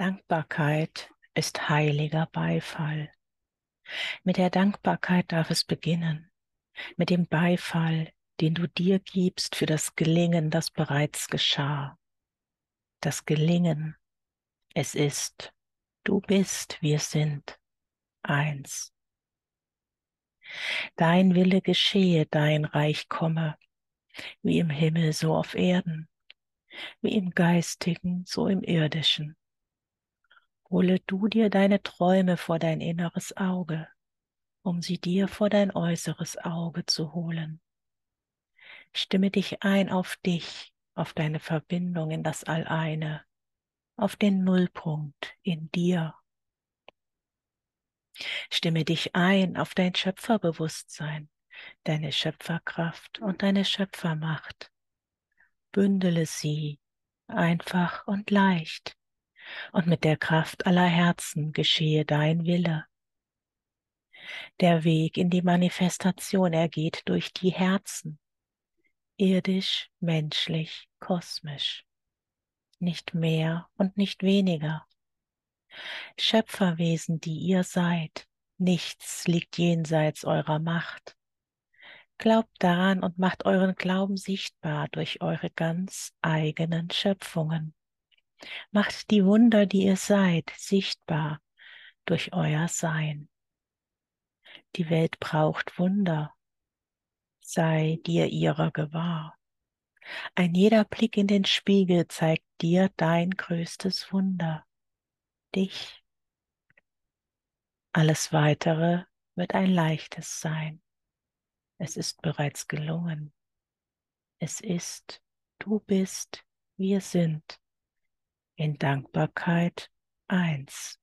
Dankbarkeit ist heiliger Beifall. Mit der Dankbarkeit darf es beginnen, mit dem Beifall, den du dir gibst für das Gelingen, das bereits geschah. Das Gelingen, es ist, du bist, wir sind eins. Dein Wille geschehe, dein Reich komme, wie im Himmel so auf Erden, wie im Geistigen so im Irdischen. Hole du dir deine Träume vor dein inneres Auge, um sie dir vor dein äußeres Auge zu holen. Stimme dich ein auf dich, auf deine Verbindung in das Alleine, auf den Nullpunkt in dir. Stimme dich ein auf dein Schöpferbewusstsein, deine Schöpferkraft und deine Schöpfermacht. Bündele sie einfach und leicht und mit der Kraft aller Herzen geschehe dein Wille. Der Weg in die Manifestation ergeht durch die Herzen, irdisch, menschlich, kosmisch, nicht mehr und nicht weniger. Schöpferwesen, die ihr seid, nichts liegt jenseits eurer Macht. Glaubt daran und macht euren Glauben sichtbar durch eure ganz eigenen Schöpfungen. Macht die Wunder, die ihr seid, sichtbar durch euer Sein. Die Welt braucht Wunder. Sei dir ihrer gewahr. Ein jeder Blick in den Spiegel zeigt dir dein größtes Wunder, dich. Alles weitere wird ein leichtes sein. Es ist bereits gelungen. Es ist, du bist, wir sind in Dankbarkeit eins.